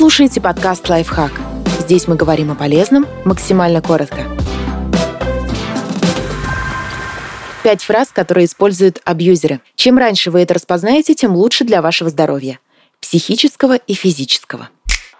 слушаете подкаст «Лайфхак». Здесь мы говорим о полезном максимально коротко. Пять фраз, которые используют абьюзеры. Чем раньше вы это распознаете, тем лучше для вашего здоровья. Психического и физического.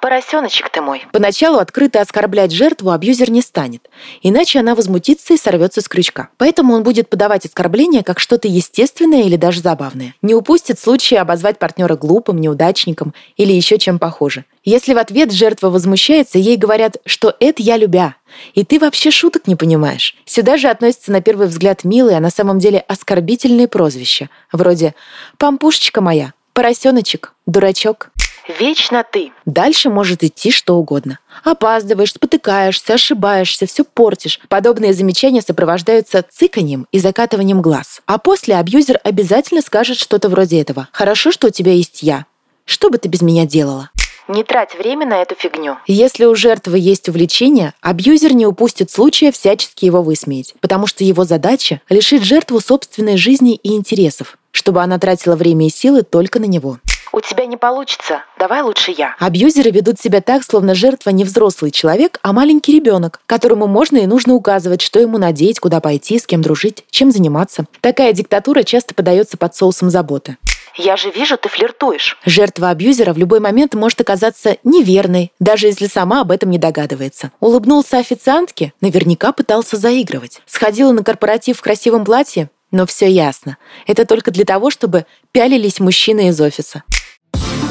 Поросеночек ты мой. Поначалу открыто оскорблять жертву абьюзер не станет, иначе она возмутится и сорвется с крючка. Поэтому он будет подавать оскорбления как что-то естественное или даже забавное. Не упустит случая обозвать партнера глупым, неудачником или еще чем похоже. Если в ответ жертва возмущается, ей говорят, что это я любя, и ты вообще шуток не понимаешь. Сюда же относятся на первый взгляд милые, а на самом деле оскорбительные прозвища, вроде «пампушечка моя», «поросеночек», «дурачок». Вечно ты. Дальше может идти что угодно. Опаздываешь, спотыкаешься, ошибаешься, все портишь. Подобные замечания сопровождаются цыканьем и закатыванием глаз. А после абьюзер обязательно скажет что-то вроде этого. «Хорошо, что у тебя есть я. Что бы ты без меня делала?» Не трать время на эту фигню. Если у жертвы есть увлечение, абьюзер не упустит случая всячески его высмеять, потому что его задача — лишить жертву собственной жизни и интересов, чтобы она тратила время и силы только на него. У тебя не получится, давай лучше я. Абьюзеры ведут себя так, словно жертва не взрослый человек, а маленький ребенок, которому можно и нужно указывать, что ему надеть, куда пойти, с кем дружить, чем заниматься. Такая диктатура часто подается под соусом заботы. Я же вижу, ты флиртуешь. Жертва абьюзера в любой момент может оказаться неверной, даже если сама об этом не догадывается. Улыбнулся официантке, наверняка пытался заигрывать. Сходила на корпоратив в красивом платье, но все ясно. Это только для того, чтобы пялились мужчины из офиса.